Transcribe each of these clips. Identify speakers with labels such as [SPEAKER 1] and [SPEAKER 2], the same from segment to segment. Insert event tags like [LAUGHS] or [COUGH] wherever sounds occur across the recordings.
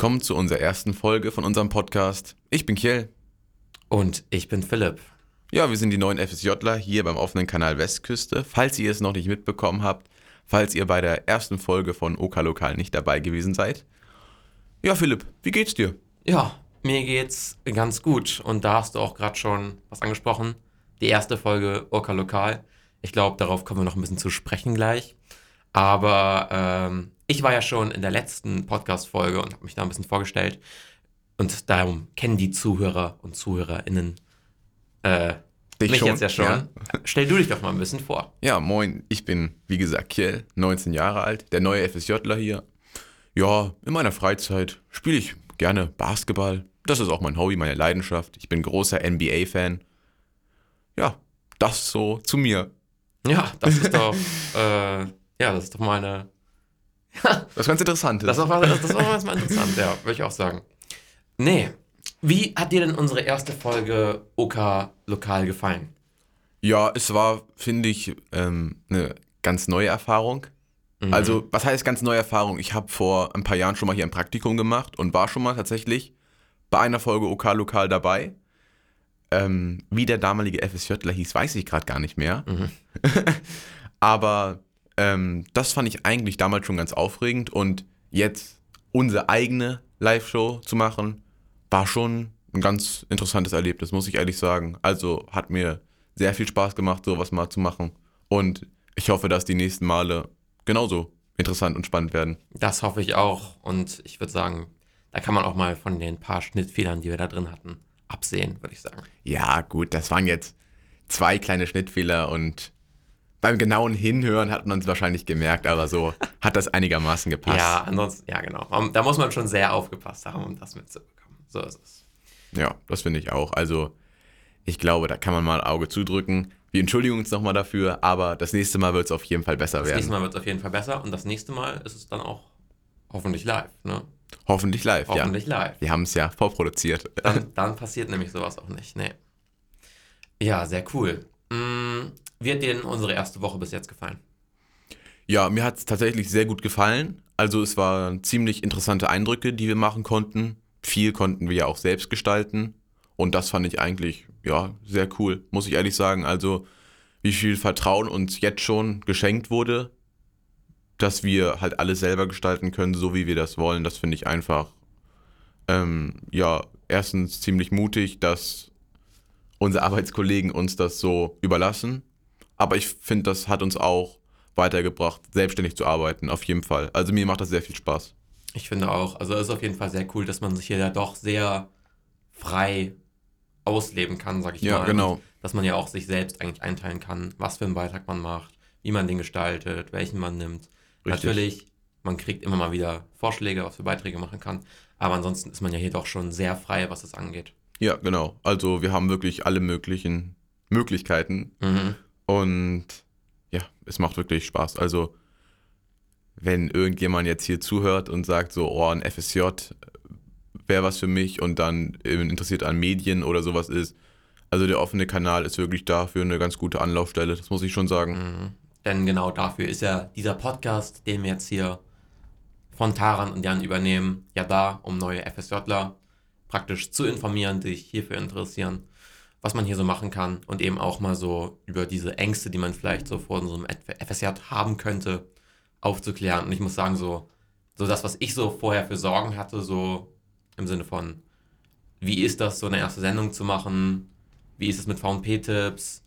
[SPEAKER 1] Willkommen zu unserer ersten Folge von unserem Podcast. Ich bin Kiel.
[SPEAKER 2] Und ich bin Philipp.
[SPEAKER 1] Ja, wir sind die neuen FSJler hier beim offenen Kanal Westküste. Falls ihr es noch nicht mitbekommen habt, falls ihr bei der ersten Folge von OK Lokal nicht dabei gewesen seid. Ja, Philipp, wie geht's dir?
[SPEAKER 2] Ja, mir geht's ganz gut. Und da hast du auch gerade schon was angesprochen. Die erste Folge OK Lokal. Ich glaube, darauf kommen wir noch ein bisschen zu sprechen gleich. Aber ähm, ich war ja schon in der letzten Podcast-Folge und habe mich da ein bisschen vorgestellt. Und darum kennen die Zuhörer und ZuhörerInnen äh,
[SPEAKER 1] Dich
[SPEAKER 2] mich
[SPEAKER 1] schon,
[SPEAKER 2] jetzt ja schon.
[SPEAKER 1] ja.
[SPEAKER 2] Stell du dich doch mal ein bisschen vor.
[SPEAKER 1] Ja, moin, ich bin, wie gesagt, Kiel, 19 Jahre alt, der neue FSJler hier. Ja, in meiner Freizeit spiele ich gerne Basketball. Das ist auch mein Hobby, meine Leidenschaft. Ich bin großer NBA-Fan. Ja, das so zu mir.
[SPEAKER 2] Ja, das ist doch, [LAUGHS] äh, ja, das ist doch mal eine,
[SPEAKER 1] Das ist ganz interessant.
[SPEAKER 2] Das war, das, das war mal interessant, ja, würde ich auch sagen. Nee. Wie hat dir denn unsere erste Folge OK Lokal gefallen?
[SPEAKER 1] Ja, es war, finde ich, ähm, eine ganz neue Erfahrung.
[SPEAKER 2] Mhm.
[SPEAKER 1] Also, was heißt ganz neue Erfahrung? Ich habe vor ein paar Jahren schon mal hier ein Praktikum gemacht und war schon mal tatsächlich bei einer Folge OK Lokal dabei. Ähm, wie der damalige FSJler hieß, weiß ich gerade gar nicht mehr.
[SPEAKER 2] Mhm. [LAUGHS]
[SPEAKER 1] Aber ähm, das fand ich eigentlich damals schon ganz aufregend und jetzt unsere eigene Live-Show zu machen, war schon ein ganz interessantes Erlebnis, muss ich ehrlich sagen. Also hat mir sehr viel Spaß gemacht, sowas mal zu machen. Und ich hoffe, dass die nächsten Male genauso interessant und spannend werden.
[SPEAKER 2] Das hoffe ich auch. Und ich würde sagen, da kann man auch mal von den paar Schnittfehlern, die wir da drin hatten, absehen, würde ich sagen.
[SPEAKER 1] Ja, gut, das waren jetzt zwei kleine Schnittfehler und beim genauen Hinhören hat man es wahrscheinlich gemerkt, aber so [LAUGHS] hat das einigermaßen gepasst.
[SPEAKER 2] Ja, ansonsten, ja, genau. Da muss man schon sehr aufgepasst haben, um das mitzubekommen. So ist es.
[SPEAKER 1] Ja, das finde ich auch. Also, ich glaube, da kann man mal Auge zudrücken. Wir entschuldigen uns nochmal dafür, aber das nächste Mal wird es auf jeden Fall besser
[SPEAKER 2] Das
[SPEAKER 1] werden.
[SPEAKER 2] nächste Mal wird es auf jeden Fall besser und das nächste Mal ist es dann auch hoffentlich live, ne?
[SPEAKER 1] Hoffentlich live,
[SPEAKER 2] Hoffentlich
[SPEAKER 1] ja.
[SPEAKER 2] live.
[SPEAKER 1] Wir haben es ja vorproduziert.
[SPEAKER 2] Dann, [LAUGHS] dann passiert nämlich sowas auch nicht. Nee. Ja, sehr cool. Mm, wie hat dir denn unsere erste Woche bis jetzt gefallen?
[SPEAKER 1] Ja, mir hat es tatsächlich sehr gut gefallen. Also es waren ziemlich interessante Eindrücke, die wir machen konnten. Viel konnten wir ja auch selbst gestalten. Und das fand ich eigentlich, ja, sehr cool, muss ich ehrlich sagen. Also wie viel Vertrauen uns jetzt schon geschenkt wurde, dass wir halt alles selber gestalten können, so wie wir das wollen. Das finde ich einfach, ähm, ja, erstens ziemlich mutig, dass unsere Arbeitskollegen uns das so überlassen. Aber ich finde, das hat uns auch weitergebracht, selbstständig zu arbeiten, auf jeden Fall. Also mir macht das sehr viel Spaß.
[SPEAKER 2] Ich finde auch, also es ist auf jeden Fall sehr cool, dass man sich hier ja doch sehr frei ausleben kann, sag ich
[SPEAKER 1] Ja,
[SPEAKER 2] mal.
[SPEAKER 1] genau.
[SPEAKER 2] Und Dass man ja auch sich selbst eigentlich einteilen kann, was für einen Beitrag man macht, wie man den gestaltet, welchen man nimmt.
[SPEAKER 1] Richtig.
[SPEAKER 2] Natürlich, man kriegt immer mal wieder Vorschläge, was für Beiträge man machen kann. Aber ansonsten ist man ja hier doch schon sehr frei, was das angeht.
[SPEAKER 1] Ja, genau. Also wir haben wirklich alle möglichen Möglichkeiten
[SPEAKER 2] Mhm.
[SPEAKER 1] und ja, es macht wirklich Spaß. Also wenn irgendjemand jetzt hier zuhört und sagt so, oh, ein FSJ wäre was für mich und dann interessiert an Medien oder sowas ist, also der offene Kanal ist wirklich dafür eine ganz gute Anlaufstelle, das muss ich schon sagen.
[SPEAKER 2] Mhm. Denn genau dafür ist ja dieser Podcast, den wir jetzt hier von Taran und Jan übernehmen, ja da, um neue FSJler praktisch zu informieren, die sich hierfür interessieren, was man hier so machen kann und eben auch mal so über diese Ängste, die man vielleicht so vor unserem FSJ haben könnte, aufzuklären. Und ich muss sagen, so, so das, was ich so vorher für Sorgen hatte, so im Sinne von, wie ist das, so eine erste Sendung zu machen? Wie ist es mit VP-Tipps?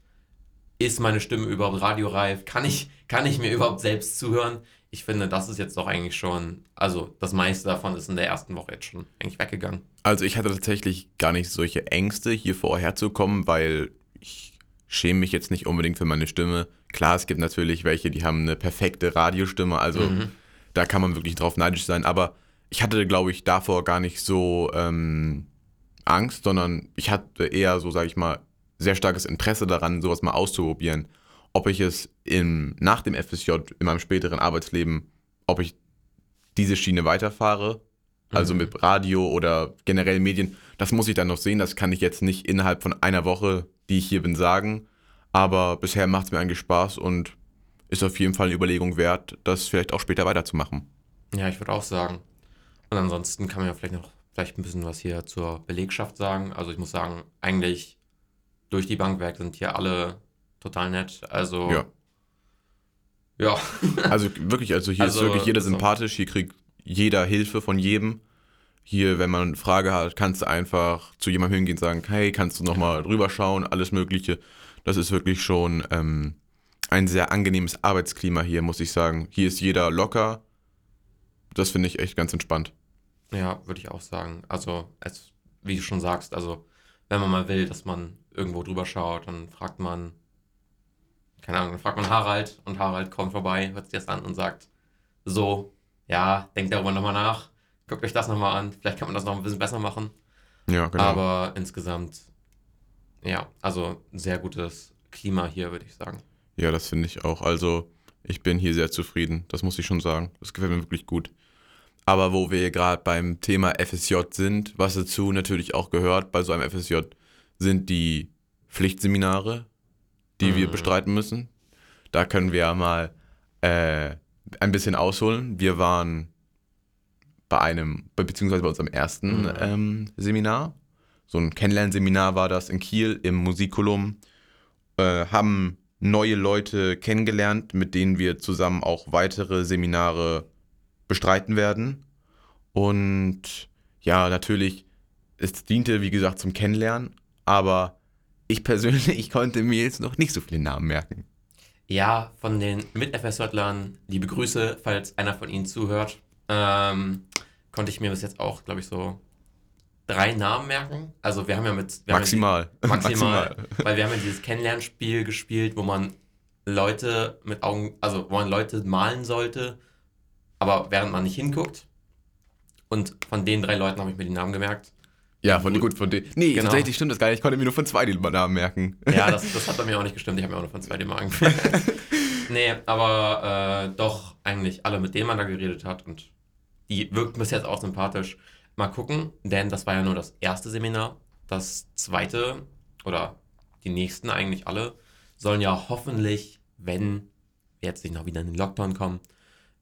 [SPEAKER 2] ist meine Stimme überhaupt radioreif? Kann ich, kann ich mir überhaupt selbst zuhören? Ich finde, das ist jetzt doch eigentlich schon, also das meiste davon ist in der ersten Woche jetzt schon eigentlich weggegangen.
[SPEAKER 1] Also ich hatte tatsächlich gar nicht solche Ängste, hier vorher zu kommen, weil ich schäme mich jetzt nicht unbedingt für meine Stimme. Klar, es gibt natürlich welche, die haben eine perfekte Radiostimme, also
[SPEAKER 2] Mhm.
[SPEAKER 1] da kann man wirklich drauf neidisch sein. Aber ich hatte, glaube ich, davor gar nicht so ähm, Angst, sondern ich hatte eher so, sage ich mal, sehr starkes Interesse daran, sowas mal auszuprobieren. Ob ich es im, nach dem FSJ, in meinem späteren Arbeitsleben, ob ich diese Schiene weiterfahre, also
[SPEAKER 2] Mhm.
[SPEAKER 1] mit Radio oder generell Medien, das muss ich dann noch sehen. Das kann ich jetzt nicht innerhalb von einer Woche, die ich hier bin, sagen. Aber bisher macht es mir eigentlich Spaß und ist auf jeden Fall eine Überlegung wert, das vielleicht auch später weiterzumachen.
[SPEAKER 2] Ja, ich würde auch sagen. Und ansonsten kann man ja vielleicht noch vielleicht ein bisschen was hier zur Belegschaft sagen. Also ich muss sagen, eigentlich durch die Bank weg sind hier alle total nett. Also
[SPEAKER 1] Ja.
[SPEAKER 2] ja. [LAUGHS]
[SPEAKER 1] Also wirklich, also hier
[SPEAKER 2] Also,
[SPEAKER 1] ist wirklich jeder
[SPEAKER 2] so.
[SPEAKER 1] sympathisch, hier kriegt jeder Hilfe von jedem. Hier, wenn man eine Frage hat, kannst du einfach zu jemandem hingehen und sagen, hey, kannst du nochmal drüber schauen, alles Mögliche. Das ist wirklich schon ähm, ein sehr angenehmes Arbeitsklima hier, muss ich sagen. Hier ist jeder locker. Das finde ich echt ganz entspannt.
[SPEAKER 2] Ja, würde ich auch sagen. Also, es, wie du schon sagst, also, wenn man mal will, dass man irgendwo drüber schaut, dann fragt man, keine Ahnung, dann fragt man Harald und Harald kommt vorbei, hört sich das an und sagt, so, ja, denkt darüber nochmal nach, guckt euch das nochmal an, vielleicht kann man das noch ein bisschen besser machen.
[SPEAKER 1] Ja, genau.
[SPEAKER 2] Aber insgesamt, ja, also ein sehr gutes Klima hier, würde ich sagen.
[SPEAKER 1] Ja, das finde ich auch. Also, ich bin hier sehr zufrieden. Das muss ich schon sagen. Das gefällt mir wirklich gut. Aber wo wir gerade beim Thema FSJ sind, was dazu natürlich auch gehört bei so einem FSJ, sind die Pflichtseminare, die wir
[SPEAKER 2] Mhm.
[SPEAKER 1] bestreiten müssen. Da können wir ja mal äh, ein bisschen ausholen. Wir waren bei einem, be- beziehungsweise bei unserem ersten
[SPEAKER 2] Mhm.
[SPEAKER 1] ähm, Seminar. So ein Kennenlernseminar war das in Kiel im Musikulum. Äh, haben neue Leute kennengelernt, mit denen wir zusammen auch weitere Seminare bestreiten werden. Und ja, natürlich, es diente, wie gesagt, zum Kennenlernen, aber ich persönlich, ich [LAUGHS] konnte mir jetzt noch nicht so viele Namen merken.
[SPEAKER 2] Ja, von den Mit-FSJlern, liebe Grüße, falls einer von Ihnen zuhört, ähm, konnte ich mir bis jetzt auch, glaube ich, so drei Namen merken. Also wir haben ja mit... Wir haben ja die-
[SPEAKER 1] Maximal.
[SPEAKER 2] Maximal. [LAUGHS] Weil wir haben ja dieses Kennenlernspiel gespielt, wo man Leute mit Augen, also wo man Leute malen sollte, aber während man nicht hinguckt. Und von den drei Leuten habe ich mir die Namen gemerkt.
[SPEAKER 1] Ja, von gut, von denen. Nee,
[SPEAKER 2] Genau.
[SPEAKER 1] tatsächlich stimmt das gar nicht. Ich konnte mir nur von zwei die Namen merken.
[SPEAKER 2] Ja, [LAUGHS] das, das hat bei mir auch nicht gestimmt. Ich habe mir auch nur von zwei die Magen gemerkt. nee, aber äh, doch eigentlich alle, mit denen man da geredet hat. Und die wirkten bis jetzt auch sympathisch. Mal gucken, denn das war ja nur das erste Seminar. Das zweite oder die nächsten eigentlich alle sollen ja hoffentlich, wenn wir jetzt nicht noch wieder in den Lockdown kommen,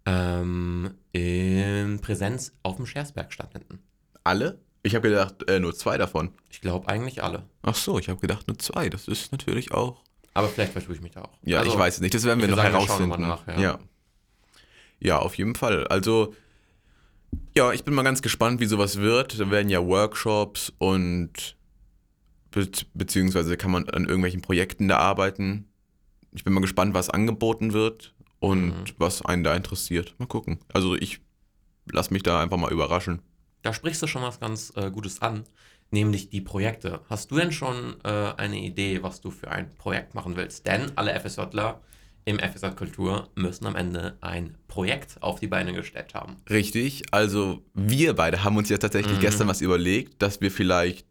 [SPEAKER 2] ähm, in Präsenz auf dem Schersberg stattfinden.
[SPEAKER 1] Alle? Ich habe gedacht, äh, nur zwei davon.
[SPEAKER 2] Ich glaube eigentlich alle.
[SPEAKER 1] Ach so, ich habe gedacht, nur zwei. Das ist natürlich auch.
[SPEAKER 2] Aber vielleicht vertue ich mich da auch.
[SPEAKER 1] Ja,
[SPEAKER 2] Also,
[SPEAKER 1] ich weiß es nicht. Das werden wir noch
[SPEAKER 2] sagen, wir
[SPEAKER 1] herausfinden.
[SPEAKER 2] nochmal nach, ja.
[SPEAKER 1] ja. ja, auf jeden Fall. Also, ja, ich bin mal ganz gespannt, wie sowas wird. Da werden ja Workshops und be beziehungsweise kann man an irgendwelchen Projekten da arbeiten. Ich bin mal gespannt, was angeboten wird und
[SPEAKER 2] Mhm.
[SPEAKER 1] was einen da interessiert. Mal gucken. Also ich lass mich da einfach mal überraschen.
[SPEAKER 2] Da sprichst du schon was ganz äh, Gutes an, nämlich die Projekte. Hast du denn schon äh, eine Idee, was du für ein Projekt machen willst? Denn alle FSJler im FSJ Kultur müssen am Ende ein Projekt auf die Beine gestellt haben.
[SPEAKER 1] Richtig, also wir beide haben uns ja tatsächlich
[SPEAKER 2] Mhm.
[SPEAKER 1] gestern was überlegt, dass wir vielleicht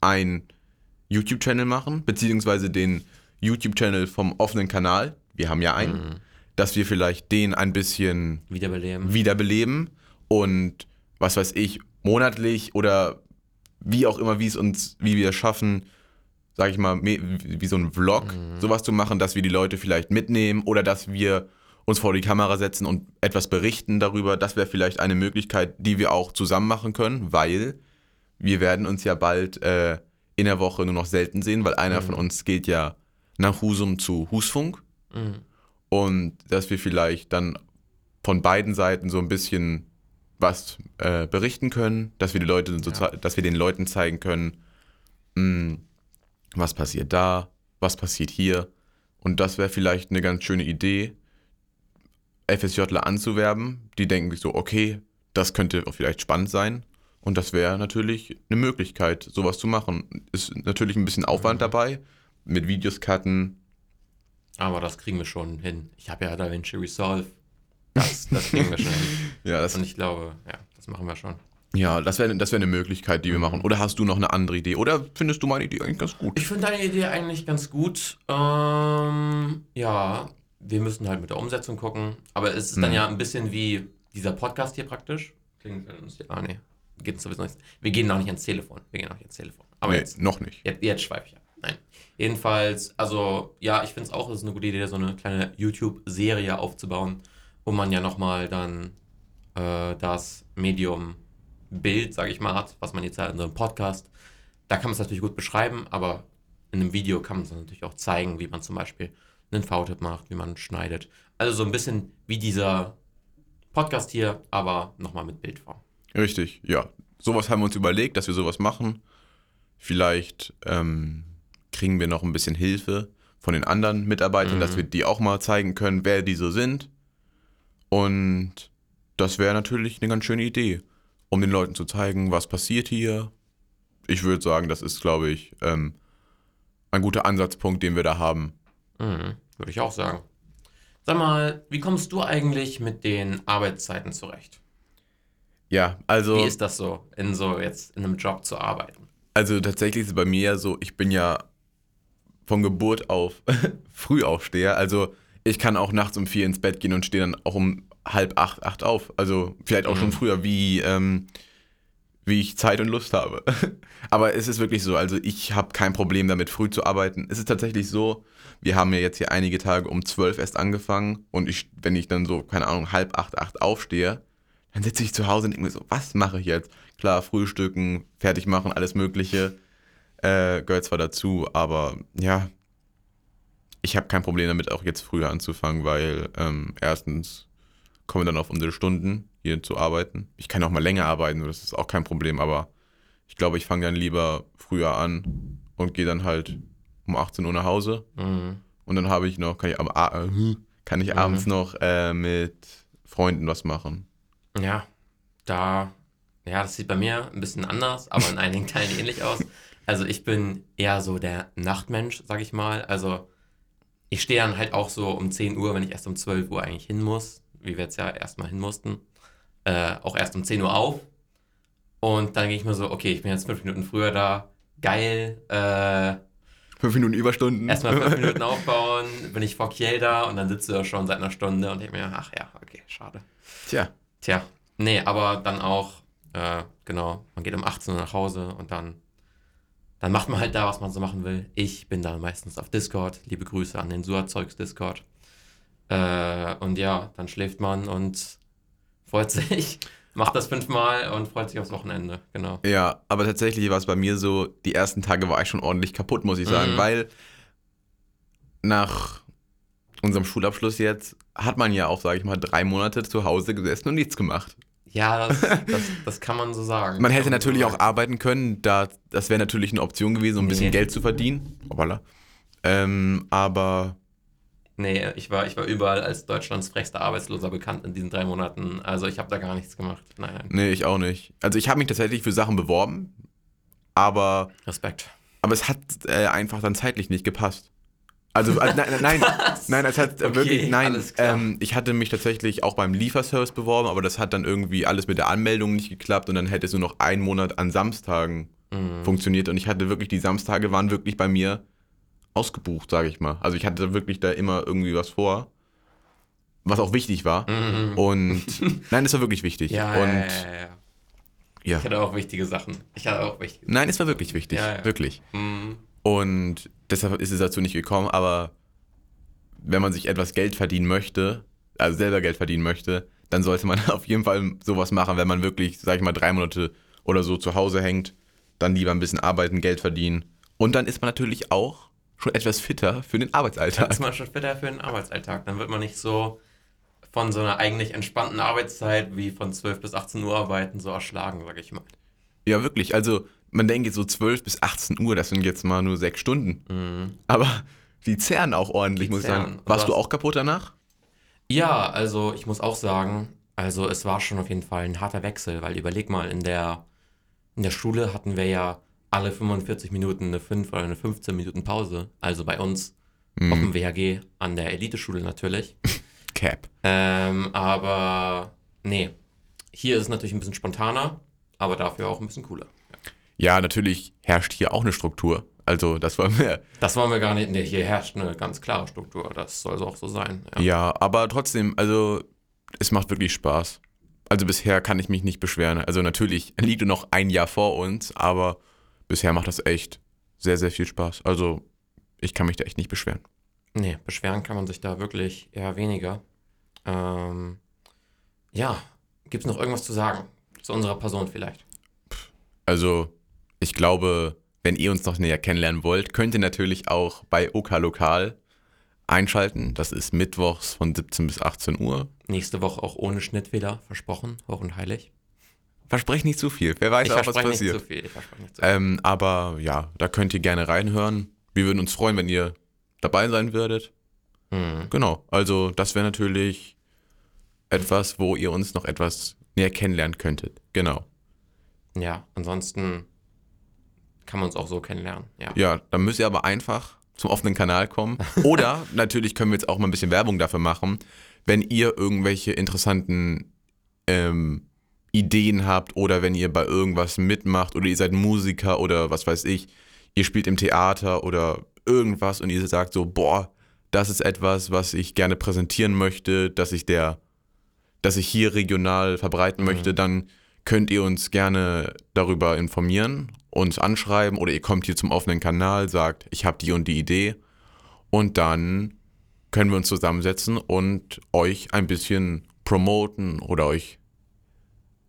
[SPEAKER 1] ein YouTube-Channel machen, beziehungsweise den YouTube-Channel vom offenen Kanal, wir haben ja einen,
[SPEAKER 2] Mhm.
[SPEAKER 1] dass wir vielleicht den ein bisschen
[SPEAKER 2] Wiederbeleben.
[SPEAKER 1] wiederbeleben und was weiß ich, monatlich oder wie auch immer, wie es uns, wie wir es schaffen, sag ich mal, wie so ein Vlog,
[SPEAKER 2] Mhm.
[SPEAKER 1] sowas zu machen, dass wir die Leute vielleicht mitnehmen oder dass wir uns vor die Kamera setzen und etwas berichten darüber. Das wäre vielleicht eine Möglichkeit, die wir auch zusammen machen können, weil wir werden uns ja bald äh, in der Woche nur noch selten sehen, weil einer
[SPEAKER 2] Mhm.
[SPEAKER 1] von uns geht ja nach Husum zu Husfunk
[SPEAKER 2] Mhm.
[SPEAKER 1] und dass wir vielleicht dann von beiden Seiten so ein bisschen was äh, berichten können, dass wir die Leute so
[SPEAKER 2] Ja.
[SPEAKER 1] dass wir den Leuten zeigen können, mh, was passiert da, was passiert hier und das wäre vielleicht eine ganz schöne Idee, FSJler anzuwerben, die denken sich so, okay, das könnte auch vielleicht spannend sein und das wäre natürlich eine Möglichkeit, sowas zu machen. Ist natürlich ein bisschen Aufwand
[SPEAKER 2] Mhm.
[SPEAKER 1] dabei, mit Videos cutten,
[SPEAKER 2] Aber das kriegen wir schon hin. Ich habe ja DaVinci Resolve. Das, das kriegen wir schon [LAUGHS]
[SPEAKER 1] ja, das
[SPEAKER 2] Und ich glaube, ja, das machen wir schon.
[SPEAKER 1] Ja, das wäre das wär eine Möglichkeit, die wir
[SPEAKER 2] Mhm.
[SPEAKER 1] machen. Oder hast du noch eine andere Idee? Oder findest du meine Idee eigentlich ganz gut?
[SPEAKER 2] Ich finde deine Idee eigentlich ganz gut. Ähm, ja, wir müssen halt mit der Umsetzung gucken. Aber es ist dann
[SPEAKER 1] Mhm.
[SPEAKER 2] ja ein bisschen wie dieser Podcast hier praktisch. Klingelt uns hier. Ah, nee. Geht sowieso nicht. Wir gehen noch nicht ans Telefon. Wir gehen noch nicht ans Telefon. Aber
[SPEAKER 1] nee,
[SPEAKER 2] jetzt,
[SPEAKER 1] noch nicht.
[SPEAKER 2] jetzt, jetzt schweife ich ab. Nein. Jedenfalls, also ja, ich finde es auch, es ist eine gute Idee, so eine kleine YouTube-Serie aufzubauen, wo man ja nochmal dann äh, das Medium Bild, sage ich mal, hat, was man jetzt halt in so einem Podcast, da kann man es natürlich gut beschreiben, aber in einem Video kann man es natürlich auch zeigen, wie man zum Beispiel einen V-Tip macht, wie man schneidet. Also so ein bisschen wie dieser Podcast hier, aber nochmal mit Bildform.
[SPEAKER 1] Richtig, ja. Sowas haben wir uns überlegt, dass wir sowas machen. Vielleicht ähm, kriegen wir noch ein bisschen Hilfe von den anderen Mitarbeitern,
[SPEAKER 2] Mhm.
[SPEAKER 1] dass wir die auch mal zeigen können, wer die so sind. Und das wäre natürlich eine ganz schöne Idee, um den Leuten zu zeigen, was passiert hier. Ich würde sagen, das ist, glaube ich, ähm, ein guter Ansatzpunkt, den wir da haben.
[SPEAKER 2] Mhm, würde ich auch sagen. Sag mal, wie kommst du eigentlich mit den Arbeitszeiten zurecht?
[SPEAKER 1] Ja, also.
[SPEAKER 2] Wie ist das so, in so jetzt in einem Job zu arbeiten?
[SPEAKER 1] Also tatsächlich ist es bei mir ja so, ich bin ja von Geburt auf [LAUGHS] Frühaufsteher. Also ich kann auch nachts um vier ins Bett gehen und stehe dann auch um halb acht, acht auf. Also vielleicht auch schon
[SPEAKER 2] Mhm.
[SPEAKER 1] früher, wie, ähm, wie ich Zeit und Lust habe. [LAUGHS] Aber es ist wirklich so, also ich habe kein Problem damit, früh zu arbeiten. Es ist tatsächlich so, wir haben ja jetzt hier einige Tage um zwölf erst angefangen und ich, wenn ich dann so, keine Ahnung, halb acht, acht aufstehe, dann sitze ich zu Hause und denke mir so, was mache ich jetzt? Klar, frühstücken, fertig machen, alles Mögliche. Äh, gehört zwar dazu, aber ja, ich habe kein Problem damit, auch jetzt früher anzufangen, weil ähm, erstens kommen wir dann auf unsere Stunden hier zu arbeiten. Ich kann auch mal länger arbeiten, das ist auch kein Problem, aber ich glaube, ich fange dann lieber früher an und gehe dann halt um 18 Uhr nach Hause
[SPEAKER 2] Mhm.
[SPEAKER 1] und dann habe ich noch, kann ich, am, A- äh, kann ich
[SPEAKER 2] Mhm.
[SPEAKER 1] abends noch äh, mit Freunden was machen.
[SPEAKER 2] Ja, da, ja, das sieht bei mir ein bisschen anders, aber in einigen Teilen ähnlich aus. [LAUGHS] Also ich bin eher so der Nachtmensch, sag ich mal. Also ich stehe dann halt auch so um 10 Uhr, wenn ich erst um 12 Uhr eigentlich hin muss, wie wir jetzt ja erstmal hin mussten, äh, auch erst um 10 Uhr auf. Und dann gehe ich mir so, okay, ich bin jetzt fünf Minuten früher da, geil, äh,
[SPEAKER 1] Fünf Minuten Überstunden.
[SPEAKER 2] erstmal fünf Minuten [LAUGHS] aufbauen, bin ich vor Kiel da und dann sitzt du da schon seit einer Stunde und denke mir, ach ja, okay, schade.
[SPEAKER 1] Tja,
[SPEAKER 2] Tja, nee, aber dann auch, äh, genau, man geht um 18 Uhr nach Hause und dann, dann macht man halt da, was man so machen will. Ich bin dann meistens auf Discord. Liebe Grüße an den Suazeugs Discord. Äh, und ja, dann schläft man und freut sich, [LAUGHS] macht das fünfmal und freut sich aufs Wochenende, genau.
[SPEAKER 1] Ja, aber tatsächlich war es bei mir so, die ersten Tage war ich schon ordentlich kaputt, muss ich sagen,
[SPEAKER 2] Mhm.
[SPEAKER 1] weil nach unserem Schulabschluss jetzt hat man ja auch, sage ich mal, drei Monate zu Hause gesessen und nichts gemacht.
[SPEAKER 2] Ja, das, [LAUGHS] das, das kann man so sagen.
[SPEAKER 1] Man hätte
[SPEAKER 2] so
[SPEAKER 1] natürlich auch
[SPEAKER 2] sagen.
[SPEAKER 1] arbeiten können, da, das wäre natürlich eine Option gewesen, um ein bisschen
[SPEAKER 2] Nee.
[SPEAKER 1] Geld zu verdienen. Ähm, aber
[SPEAKER 2] Nee, ich war, ich war überall als Deutschlands frechster Arbeitsloser bekannt in diesen drei Monaten. Also ich habe da gar nichts gemacht. Nein, nein.
[SPEAKER 1] nee, ich auch nicht. Also ich habe mich tatsächlich für Sachen beworben, aber,
[SPEAKER 2] Respekt.
[SPEAKER 1] aber es hat äh, einfach dann zeitlich nicht gepasst. Also, äh, [LAUGHS] nein, nein, nein, nein, es hat äh,
[SPEAKER 2] Okay,
[SPEAKER 1] wirklich, nein, ähm, ich hatte mich tatsächlich auch beim Lieferservice beworben, aber das hat dann irgendwie alles mit der Anmeldung nicht geklappt und dann hätte es nur noch einen Monat an Samstagen
[SPEAKER 2] Mhm.
[SPEAKER 1] funktioniert und ich hatte wirklich, die Samstage waren wirklich bei mir ausgebucht, sage ich mal. Also ich hatte wirklich da immer irgendwie was vor, was auch wichtig war
[SPEAKER 2] Mhm.
[SPEAKER 1] und [LAUGHS] nein, es war wirklich wichtig
[SPEAKER 2] Ja,
[SPEAKER 1] und
[SPEAKER 2] ja, ja, ja, Ich hatte auch wichtige Sachen. Ich hatte auch wichtige
[SPEAKER 1] nein, es war wirklich wichtig,
[SPEAKER 2] Ja, ja.
[SPEAKER 1] wirklich.
[SPEAKER 2] Mhm.
[SPEAKER 1] Und deshalb ist es dazu nicht gekommen, aber wenn man sich etwas Geld verdienen möchte, also selber Geld verdienen möchte, dann sollte man [LAUGHS] auf jeden Fall sowas machen, wenn man wirklich, sag ich mal, drei Monate oder so zu Hause hängt, dann lieber ein bisschen arbeiten, Geld verdienen. Und dann ist man natürlich auch schon etwas fitter für den
[SPEAKER 2] Dann
[SPEAKER 1] Arbeitsalltag.
[SPEAKER 2] ist man schon fitter für den Arbeitsalltag. Dann wird man nicht so von so einer eigentlich entspannten Arbeitszeit wie von 12 bis 18 Uhr arbeiten so erschlagen, sag ich mal.
[SPEAKER 1] Ja, wirklich. Also man denkt jetzt so 12 bis 18 Uhr, das sind jetzt mal nur sechs Stunden.
[SPEAKER 2] Mhm.
[SPEAKER 1] Aber die zerren auch ordentlich,
[SPEAKER 2] Die
[SPEAKER 1] muss ich
[SPEAKER 2] zerren.
[SPEAKER 1] sagen. Warst
[SPEAKER 2] du
[SPEAKER 1] auch kaputt danach?
[SPEAKER 2] Ja, also ich muss auch sagen, also es war schon auf jeden Fall ein harter Wechsel, weil überleg mal, in der, in der Schule hatten wir ja alle 45 Minuten eine 5 oder eine 15 Minuten Pause. Also bei uns auf dem WHG an der Eliteschule natürlich. [LAUGHS]
[SPEAKER 1] Cap.
[SPEAKER 2] Ähm, aber nee, hier ist es natürlich ein bisschen spontaner, aber dafür auch ein bisschen cooler.
[SPEAKER 1] Ja, natürlich herrscht hier auch eine Struktur. Also das wollen wir.
[SPEAKER 2] Das wollen wir gar nicht. Nee, hier herrscht eine ganz klare Struktur. Das soll so auch so sein. Ja.
[SPEAKER 1] Ja, aber trotzdem, also es macht wirklich Spaß. Also bisher kann ich mich nicht beschweren. Also natürlich liegt noch ein Jahr vor uns, aber bisher macht das echt sehr, sehr viel Spaß. Also ich kann mich da echt nicht beschweren.
[SPEAKER 2] Nee, beschweren kann man sich da wirklich eher weniger. Ähm, ja, gibt es noch irgendwas zu sagen? Zu unserer Person vielleicht.
[SPEAKER 1] Also, ich glaube, wenn ihr uns noch näher kennenlernen wollt, könnt ihr natürlich auch bei OK Lokal einschalten. Das ist mittwochs von 17 bis 18 Uhr.
[SPEAKER 2] Nächste Woche auch ohne Schnitt wieder, versprochen, hoch und heilig.
[SPEAKER 1] Verspreche nicht zu viel. Wer weiß
[SPEAKER 2] Ich
[SPEAKER 1] auch, was
[SPEAKER 2] verspreche nicht
[SPEAKER 1] passiert.
[SPEAKER 2] zu viel. Ich verspreche nicht zu viel.
[SPEAKER 1] Ähm, aber ja, da könnt ihr gerne reinhören. Wir würden uns freuen, wenn ihr dabei sein würdet.
[SPEAKER 2] Hm.
[SPEAKER 1] Genau. Also, das wäre natürlich etwas, wo ihr uns noch etwas näher kennenlernen könntet. Genau.
[SPEAKER 2] Ja, ansonsten kann man uns auch so kennenlernen. Ja.
[SPEAKER 1] Ja, dann müsst ihr aber einfach zum offenen Kanal kommen. [LAUGHS] Oder natürlich können wir jetzt auch mal ein bisschen Werbung dafür machen, wenn ihr irgendwelche interessanten ähm, Ideen habt oder wenn ihr bei irgendwas mitmacht oder ihr seid Musiker oder was weiß ich, ihr spielt im Theater oder irgendwas und ihr sagt so, boah, das ist etwas, was ich gerne präsentieren möchte, dass ich der, dass ich hier regional verbreiten möchte, dann könnt ihr uns gerne darüber informieren, uns anschreiben oder ihr kommt hier zum offenen Kanal, sagt, ich habe die und die Idee und dann können wir uns zusammensetzen und euch ein bisschen promoten oder euch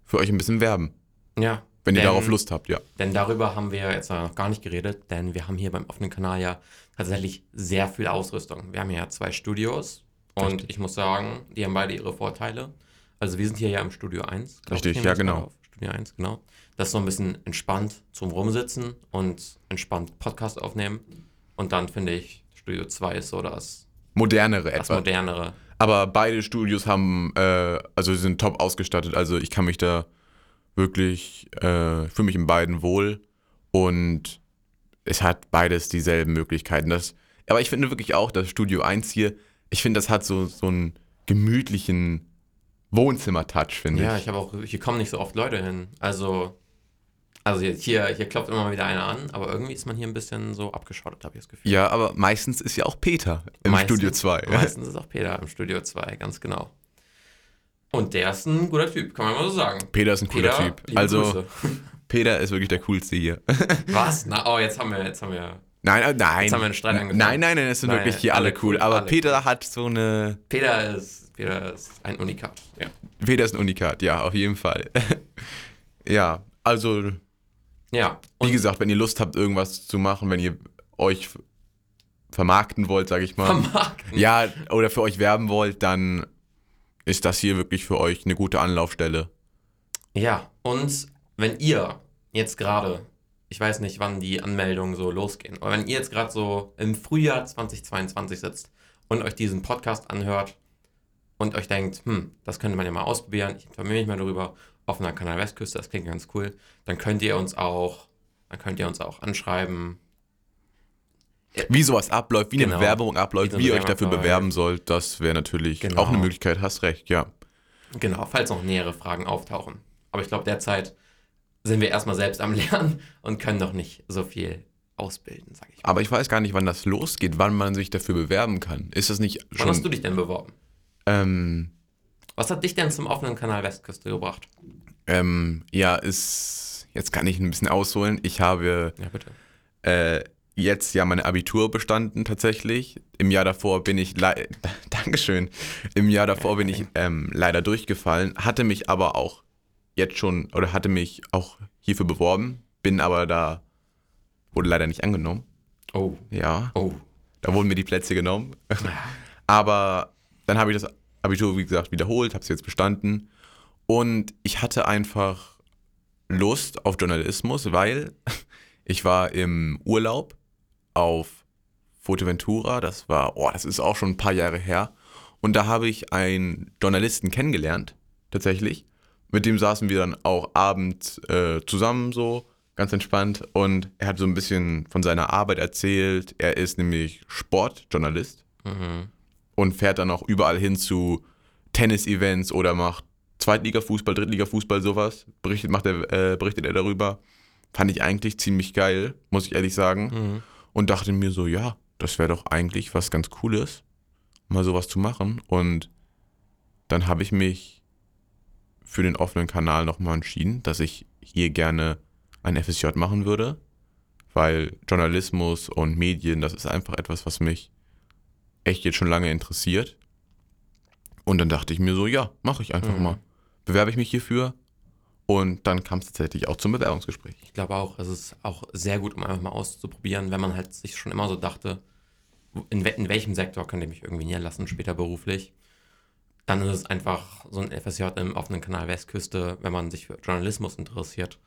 [SPEAKER 1] für euch ein bisschen werben,
[SPEAKER 2] ja.
[SPEAKER 1] wenn ihr
[SPEAKER 2] Denn-
[SPEAKER 1] darauf Lust habt, ja.
[SPEAKER 2] Denn darüber haben wir jetzt noch gar nicht geredet, denn wir haben hier beim offenen Kanal ja tatsächlich sehr viel Ausrüstung. Wir haben ja zwei Studios und
[SPEAKER 1] Richtig.
[SPEAKER 2] ich muss sagen, die haben beide ihre Vorteile. Also wir sind hier ja im Studio 1. glaub ich,
[SPEAKER 1] Richtig, ja, genau.
[SPEAKER 2] auf. Studio 1, genau. Das ist so ein bisschen entspannt zum Rumsitzen und entspannt Podcast aufnehmen. Und dann finde ich, Studio 2 ist so das,
[SPEAKER 1] Modernere
[SPEAKER 2] das
[SPEAKER 1] etwas.
[SPEAKER 2] modernere.
[SPEAKER 1] Aber beide Studios haben, äh, also sie sind top ausgestattet. Also ich kann mich da wirklich, äh, fühle mich in beiden wohl. Und es hat beides dieselben Möglichkeiten. Das, aber ich finde wirklich auch, das Studio 1 hier, ich finde, das hat so, so einen gemütlichen Wohnzimmer-Touch, finde
[SPEAKER 2] Ja,
[SPEAKER 1] ich.
[SPEAKER 2] ich habe auch, hier kommen nicht so oft Leute hin. Also, also hier, hier klopft immer mal wieder einer an, aber irgendwie ist man hier ein bisschen so abgeschottet, habe ich das Gefühl.
[SPEAKER 1] Ja, aber meistens ist ja auch Peter im
[SPEAKER 2] Meistens-
[SPEAKER 1] Studio 2.
[SPEAKER 2] Meistens ist auch Peter im Studio 2, ganz genau. Und der ist ein guter Typ, kann man mal so sagen.
[SPEAKER 1] Peter ist ein cooler
[SPEAKER 2] Peter,
[SPEAKER 1] Typ. Also,
[SPEAKER 2] Grüße. [LAUGHS]
[SPEAKER 1] Peter ist wirklich der coolste hier. [LAUGHS]
[SPEAKER 2] Was? Na, oh, jetzt haben wir, jetzt haben wir.
[SPEAKER 1] Nein, nein.
[SPEAKER 2] Jetzt haben wir einen Streit angefangen.
[SPEAKER 1] Nein, nein, nein, es sind
[SPEAKER 2] Nein,
[SPEAKER 1] wirklich hier alle cool.
[SPEAKER 2] cool,
[SPEAKER 1] Aber
[SPEAKER 2] alle
[SPEAKER 1] Peter hat so eine.
[SPEAKER 2] Peter ist, Peter ist ein Unikat. Ja.
[SPEAKER 1] Peter ist ein Unikat, ja, auf jeden Fall. [LAUGHS] ja, also,
[SPEAKER 2] Ja.
[SPEAKER 1] wie gesagt, wenn ihr Lust habt, irgendwas zu machen, wenn ihr euch vermarkten wollt, sag ich mal.
[SPEAKER 2] vermarkten.
[SPEAKER 1] ja, oder für euch werben wollt, dann ist das hier wirklich für euch eine gute Anlaufstelle.
[SPEAKER 2] Ja, und wenn ihr jetzt gerade, ich weiß nicht, wann die Anmeldungen so losgehen, aber wenn ihr jetzt gerade so im Frühjahr 2022 sitzt und euch diesen Podcast anhört und euch denkt, hm, das könnte man ja mal ausprobieren, ich informiere mich mal darüber, offener Kanal Westküste, das klingt ganz cool, dann könnt ihr uns auch, dann könnt ihr uns auch anschreiben.
[SPEAKER 1] Wie sowas abläuft, wie
[SPEAKER 2] Genau.
[SPEAKER 1] eine Werbung abläuft,
[SPEAKER 2] Wie
[SPEAKER 1] wie ihr euch dafür
[SPEAKER 2] abläuft.
[SPEAKER 1] bewerben sollt, das wäre natürlich
[SPEAKER 2] Genau.
[SPEAKER 1] auch eine Möglichkeit, hast recht, ja.
[SPEAKER 2] Genau, falls noch nähere Fragen auftauchen. Aber ich glaube, derzeit sind wir erstmal selbst am [LAUGHS] Lernen und können noch nicht so viel ausbilden, sage ich mal.
[SPEAKER 1] Aber ich weiß gar nicht, wann das losgeht, wann man sich dafür bewerben kann. Ist das nicht
[SPEAKER 2] Wann hast du
[SPEAKER 1] schon.
[SPEAKER 2] dich denn beworben?
[SPEAKER 1] Ähm,
[SPEAKER 2] Was hat dich denn zum offenen Kanal Westküste gebracht?
[SPEAKER 1] ähm, ja, ist. Jetzt kann ich ein bisschen ausholen. Ich habe
[SPEAKER 2] Ja, bitte.
[SPEAKER 1] äh, jetzt ja meine Abitur bestanden tatsächlich. Im Jahr davor bin ich [LAUGHS] Dankeschön. Im Jahr davor bin ich [LAUGHS] ähm, leider durchgefallen, hatte mich aber auch jetzt schon oder hatte mich auch hierfür beworben, bin aber da wurde leider nicht angenommen.
[SPEAKER 2] Oh,
[SPEAKER 1] Ja,
[SPEAKER 2] oh.
[SPEAKER 1] da wurden mir die Plätze genommen. [LAUGHS] aber dann habe ich das Abitur wie gesagt wiederholt, habe es jetzt bestanden und ich hatte einfach Lust auf Journalismus, weil [LAUGHS] ich war im Urlaub auf Fuerteventura, das war, oh, das ist auch schon ein paar Jahre her. Und da habe ich einen Journalisten kennengelernt, tatsächlich. Mit dem saßen wir dann auch abends äh, zusammen so, ganz entspannt. Und er hat so ein bisschen von seiner Arbeit erzählt. Er ist nämlich Sportjournalist
[SPEAKER 2] Mhm.
[SPEAKER 1] Und fährt dann auch überall hin zu Tennis-Events oder macht Zweitliga-Fußball, Drittliga-Fußball, sowas. Berichtet, macht er, äh, berichtet er darüber. Fand ich eigentlich ziemlich geil, muss ich ehrlich sagen.
[SPEAKER 2] Mhm.
[SPEAKER 1] Und dachte mir so, ja, das wäre doch eigentlich was ganz Cooles, mal sowas zu machen. Und dann habe ich mich für den offenen Kanal nochmal entschieden, dass ich hier gerne ein FSJ machen würde, weil Journalismus und Medien, das ist einfach etwas, was mich echt jetzt schon lange interessiert. Und dann dachte ich mir so, ja, mache ich einfach
[SPEAKER 2] Mhm.
[SPEAKER 1] mal. Bewerbe ich mich hierfür Und dann kam es tatsächlich auch zum Bewerbungsgespräch.
[SPEAKER 2] Ich glaube auch, es ist auch sehr gut, um einfach mal auszuprobieren, wenn man halt sich schon immer so dachte, in, in welchem Sektor könnte ich mich irgendwie niederlassen, später beruflich. Dann ist es einfach so ein FSJ im offenen Kanal Westküste, wenn man sich für Journalismus interessiert.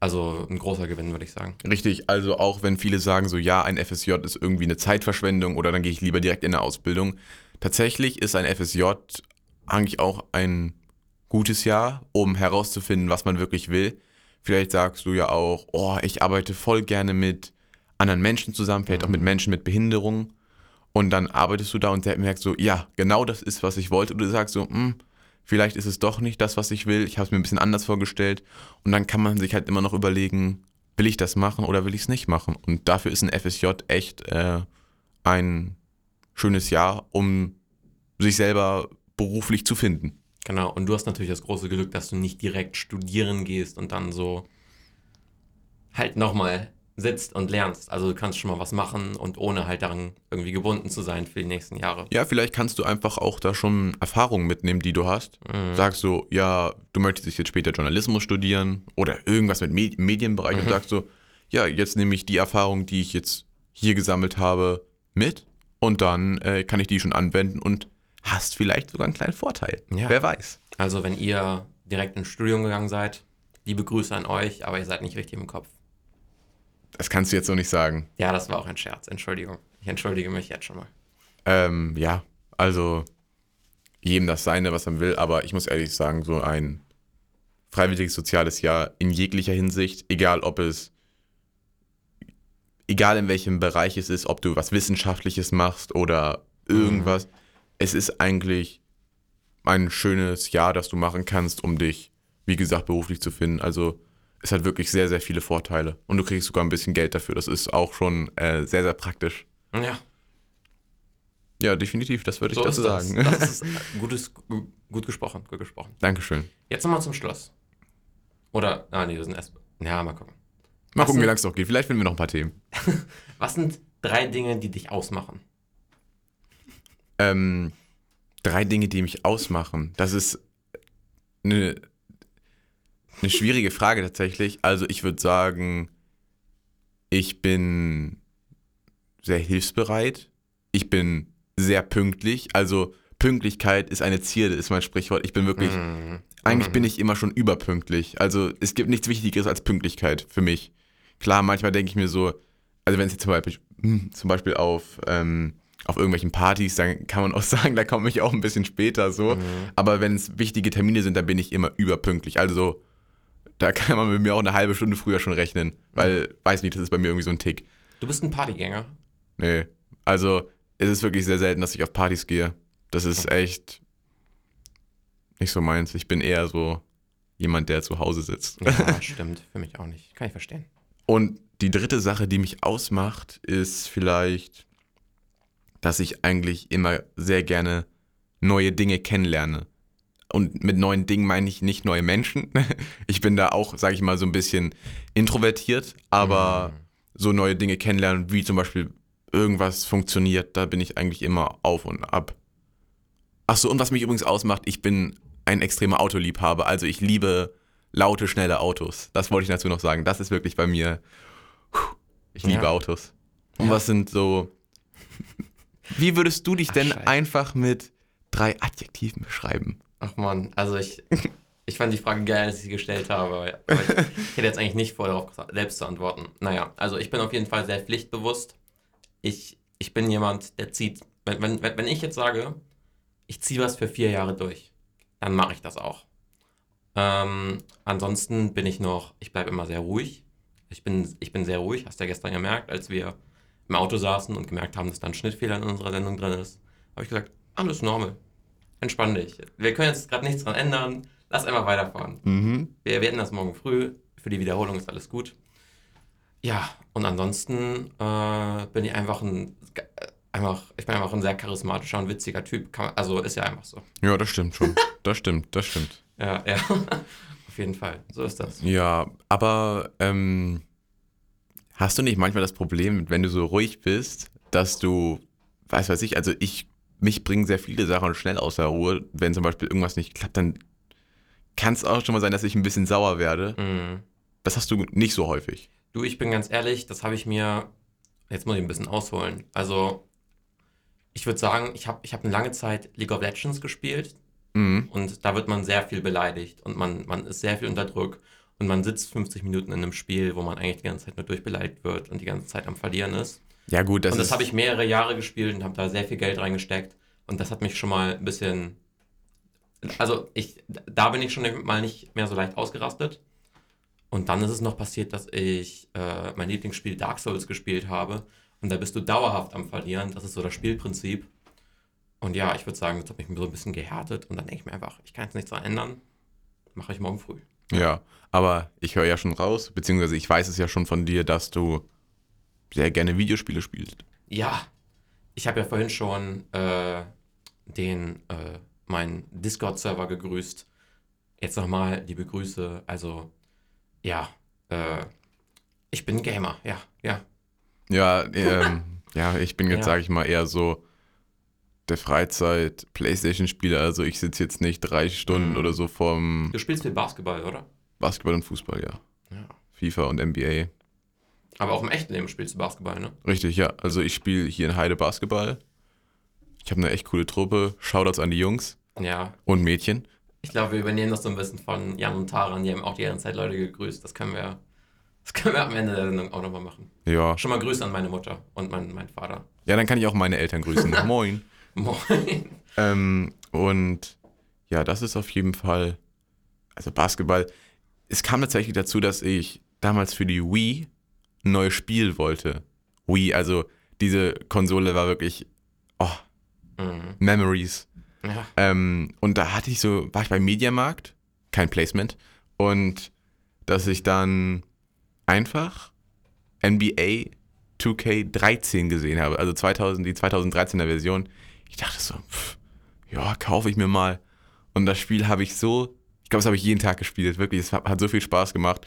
[SPEAKER 2] Also ein großer Gewinn, würde ich sagen.
[SPEAKER 1] Richtig, also auch wenn viele sagen, so ja, ein FSJ ist irgendwie eine Zeitverschwendung oder dann gehe ich lieber direkt in eine Ausbildung. Tatsächlich ist ein FSJ eigentlich auch ein gutes Jahr, um herauszufinden, was man wirklich will. Vielleicht sagst du ja auch, oh, ich arbeite voll gerne mit anderen Menschen zusammen, vielleicht auch mit Menschen mit Behinderung. Und dann arbeitest du da und merkst so, ja, genau das ist, was ich wollte. Und du sagst so, hm, vielleicht ist es doch nicht das, was ich will. Ich habe es mir ein bisschen anders vorgestellt. Und dann kann man sich halt immer noch überlegen, will ich das machen oder will ich es nicht machen? Und dafür ist ein FSJ echt äh, ein schönes Jahr, um sich selber beruflich zu finden.
[SPEAKER 2] Genau, und du hast natürlich das große Glück, dass du nicht direkt studieren gehst und dann so halt nochmal sitzt und lernst. Also du kannst schon mal was machen und ohne halt daran irgendwie gebunden zu sein für die nächsten Jahre.
[SPEAKER 1] Ja, vielleicht kannst du einfach auch da schon Erfahrungen mitnehmen, die du hast. Mhm. Sagst so, ja, du möchtest jetzt später Journalismus studieren oder irgendwas mit Med Medienbereich mhm. und sagst so, ja, jetzt nehme ich die Erfahrung, die ich jetzt hier gesammelt habe, mit und dann äh, kann ich die schon anwenden und hast vielleicht sogar einen kleinen Vorteil. Ja. Wer weiß.
[SPEAKER 2] Also wenn ihr direkt ins Studium gegangen seid, liebe Grüße an euch, aber ihr seid nicht richtig im Kopf.
[SPEAKER 1] Das kannst du jetzt so nicht sagen.
[SPEAKER 2] Ja, das war auch ein Scherz. Entschuldigung. Ich entschuldige mich jetzt schon mal.
[SPEAKER 1] Ähm, ja, also jedem das Seine, was er will, aber ich muss ehrlich sagen, so ein freiwilliges soziales Jahr in jeglicher Hinsicht, egal ob es, egal in welchem Bereich es ist, ob du was Wissenschaftliches machst oder irgendwas, mhm. es ist eigentlich ein schönes Jahr, das du machen kannst, um dich, wie gesagt, beruflich zu finden. Also es hat wirklich sehr, sehr viele Vorteile. Und du kriegst sogar ein bisschen Geld dafür. Das ist auch schon äh, sehr, sehr praktisch.
[SPEAKER 2] Ja.
[SPEAKER 1] Ja, definitiv, das würde so ich dazu
[SPEAKER 2] das.
[SPEAKER 1] sagen.
[SPEAKER 2] Das ist [LAUGHS] gutes, gut gesprochen, gut gesprochen.
[SPEAKER 1] Dankeschön.
[SPEAKER 2] Jetzt nochmal zum Schluss. Oder, ah nee, wir sind erst, ja, mal gucken.
[SPEAKER 1] Mal Was gucken, sind, wie lange es noch geht. Vielleicht finden wir noch ein paar Themen. [LAUGHS]
[SPEAKER 2] Was sind drei Dinge, die dich ausmachen?
[SPEAKER 1] Ähm, drei Dinge, die mich ausmachen. Das ist eine eine schwierige Frage tatsächlich. Also ich würde sagen, ich bin sehr hilfsbereit. Ich bin sehr pünktlich. Also Pünktlichkeit ist eine Zierde, ist mein Sprichwort. Ich bin wirklich, mm. eigentlich mm. bin ich immer schon überpünktlich. Also es gibt nichts Wichtigeres als Pünktlichkeit für mich. Klar, manchmal denke ich mir so, also wenn es jetzt zum Beispiel, hm, zum Beispiel auf, ähm, auf irgendwelchen Partys, dann kann man auch [LAUGHS] sagen, da komme ich auch ein bisschen später so. Mm. Aber wenn es wichtige Termine sind, dann bin ich immer überpünktlich. Also da [LAUGHS] kann man mit mir auch eine halbe Stunde früher schon rechnen. Weil, weiß nicht, das ist bei mir irgendwie so ein Tick.
[SPEAKER 2] Du bist ein Partygänger?
[SPEAKER 1] Nee. Also, es ist wirklich sehr selten, dass ich auf Partys gehe. Das ist echt nicht so meins. Ich bin eher so jemand, der zu Hause sitzt.
[SPEAKER 2] Ja, [LAUGHS] stimmt. Für mich auch nicht. Kann ich verstehen.
[SPEAKER 1] Und die dritte Sache, die mich ausmacht, ist vielleicht, dass ich eigentlich immer sehr gerne neue Dinge kennenlerne und mit neuen Dingen meine ich nicht neue Menschen. [LAUGHS] Ich bin da auch, sage ich mal, so ein bisschen introvertiert, aber mhm. so neue Dinge kennenlernen, wie zum Beispiel irgendwas funktioniert, da bin ich eigentlich immer auf und ab. Achso, und was mich übrigens ausmacht, ich bin ein extremer Autoliebhaber. Also ich liebe laute, schnelle Autos. Das wollte ich dazu noch sagen. Das ist wirklich bei mir. Ich liebe ja. Autos. Und ja. was sind so. [LAUGHS] Wie würdest du dich Ach, denn Scheiße. einfach mit drei Adjektiven beschreiben?
[SPEAKER 2] Ach man, also ich, [LAUGHS] ich fand die Frage geil, als ich sie gestellt habe. Aber ich, ich hätte jetzt eigentlich nicht vor, darauf selbst zu antworten. Naja, also ich bin auf jeden Fall sehr pflichtbewusst. Ich, ich bin jemand, der zieht. Wenn, wenn, wenn ich jetzt sage, ich ziehe was für vier Jahre durch, dann mache ich das auch. Ähm, ansonsten bin ich noch, ich bleibe immer sehr ruhig. Ich bin, ich bin sehr ruhig, hast du ja gestern gemerkt, als wir im Auto saßen und gemerkt haben, dass da ein Schnittfehler in unserer Sendung drin ist. Habe ich gesagt, alles normal entspann dich. Wir können jetzt gerade nichts dran ändern. Lass einfach weiterfahren. Mhm. Wir werden das morgen früh. Für die Wiederholung ist alles gut. Ja, und ansonsten äh, bin ich einfach ein, einfach, ich bin einfach ein sehr charismatischer und witziger Typ. Man, also ist ja einfach so.
[SPEAKER 1] Ja, das stimmt schon. [LAUGHS] das stimmt, das stimmt.
[SPEAKER 2] Ja, ja. [LAUGHS] Auf jeden Fall. So ist das.
[SPEAKER 1] Ja, aber ähm, hast du nicht manchmal das Problem, wenn du so ruhig bist, dass du, weiß weiß ich, also ich mich bringen sehr viele Sachen schnell außer Ruhe. Wenn zum Beispiel irgendwas nicht klappt, dann kann es auch schon mal sein, dass ich ein bisschen sauer werde.
[SPEAKER 2] Mhm.
[SPEAKER 1] Das hast du nicht so häufig.
[SPEAKER 2] Du, ich bin ganz ehrlich, das habe ich mir, jetzt muss ich ein bisschen ausholen. Also, ich würde sagen, ich habe ich hab eine lange Zeit League of Legends gespielt
[SPEAKER 1] Mhm.
[SPEAKER 2] und da wird man sehr viel beleidigt und man, man ist sehr viel unter Druck und man sitzt 50 Minuten in einem Spiel, wo man eigentlich die ganze Zeit nur durchbeleidigt wird und die ganze Zeit am Verlieren ist.
[SPEAKER 1] Ja, gut, das
[SPEAKER 2] und das habe ich mehrere Jahre gespielt und habe da sehr viel Geld reingesteckt und das hat mich schon mal ein bisschen, also ich, da bin ich schon mal nicht mehr so leicht ausgerastet. Und dann ist es noch passiert, dass ich äh, mein Lieblingsspiel Dark Souls gespielt habe. Und da bist du dauerhaft am Verlieren. Das ist so das Spielprinzip. Und ja, ich würde sagen, das hat mich so ein bisschen gehärtet. Und dann denke ich mir einfach, ich kann jetzt nichts daran ändern. Mache ich morgen früh.
[SPEAKER 1] Ja, aber ich höre ja schon raus, beziehungsweise ich weiß es ja schon von dir, dass du sehr gerne Videospiele spielst.
[SPEAKER 2] Ja, ich habe ja vorhin schon äh, den, äh, meinen Discord-Server gegrüßt. Jetzt nochmal liebe Grüße. Also, ja, äh, ich bin Gamer, ja, ja.
[SPEAKER 1] Ja, ähm, [LAUGHS] ja, ich bin jetzt,
[SPEAKER 2] Ja.
[SPEAKER 1] sage ich mal, eher so der Freizeit-Playstation-Spieler. Also ich sitze jetzt nicht drei Stunden
[SPEAKER 2] Mhm.
[SPEAKER 1] oder so vorm
[SPEAKER 2] Du spielst viel Basketball, oder?
[SPEAKER 1] Basketball und Fußball, ja.
[SPEAKER 2] Ja.
[SPEAKER 1] FIFA und NBA.
[SPEAKER 2] Aber auch im echten Leben spielst du Basketball, ne?
[SPEAKER 1] Richtig, ja. Also ich spiele hier in Heide Basketball. Ich habe eine echt coole Truppe. Shoutouts an die Jungs
[SPEAKER 2] Ja.
[SPEAKER 1] und Mädchen.
[SPEAKER 2] Ich glaube, wir übernehmen das so ein bisschen von Jan und Taran. Die haben auch die ganze Zeit Leute gegrüßt. Das können wir, das können wir am Ende der Sendung auch nochmal machen.
[SPEAKER 1] Ja.
[SPEAKER 2] Schon mal Grüße an meine Mutter und meinen mein Vater.
[SPEAKER 1] Ja, dann kann ich auch meine Eltern grüßen. [LAUGHS] Moin.
[SPEAKER 2] Moin.
[SPEAKER 1] Ähm, und ja, das ist auf jeden Fall, also Basketball. Es kam tatsächlich dazu, dass ich damals für die Wii neues Spiel wollte. Wii, also diese Konsole war wirklich, oh,
[SPEAKER 2] Mhm.
[SPEAKER 1] Memories.
[SPEAKER 2] Ja.
[SPEAKER 1] Ähm, und da hatte ich so, war ich beim Mediamarkt, kein Placement, und dass ich dann einfach NBA 2K13 gesehen habe, also 2000, die 2013er Version. Ich dachte so, pff, ja, kaufe ich mir mal. Und das Spiel habe ich so, ich glaube, das habe ich jeden Tag gespielt, wirklich, es hat, hat so viel Spaß gemacht.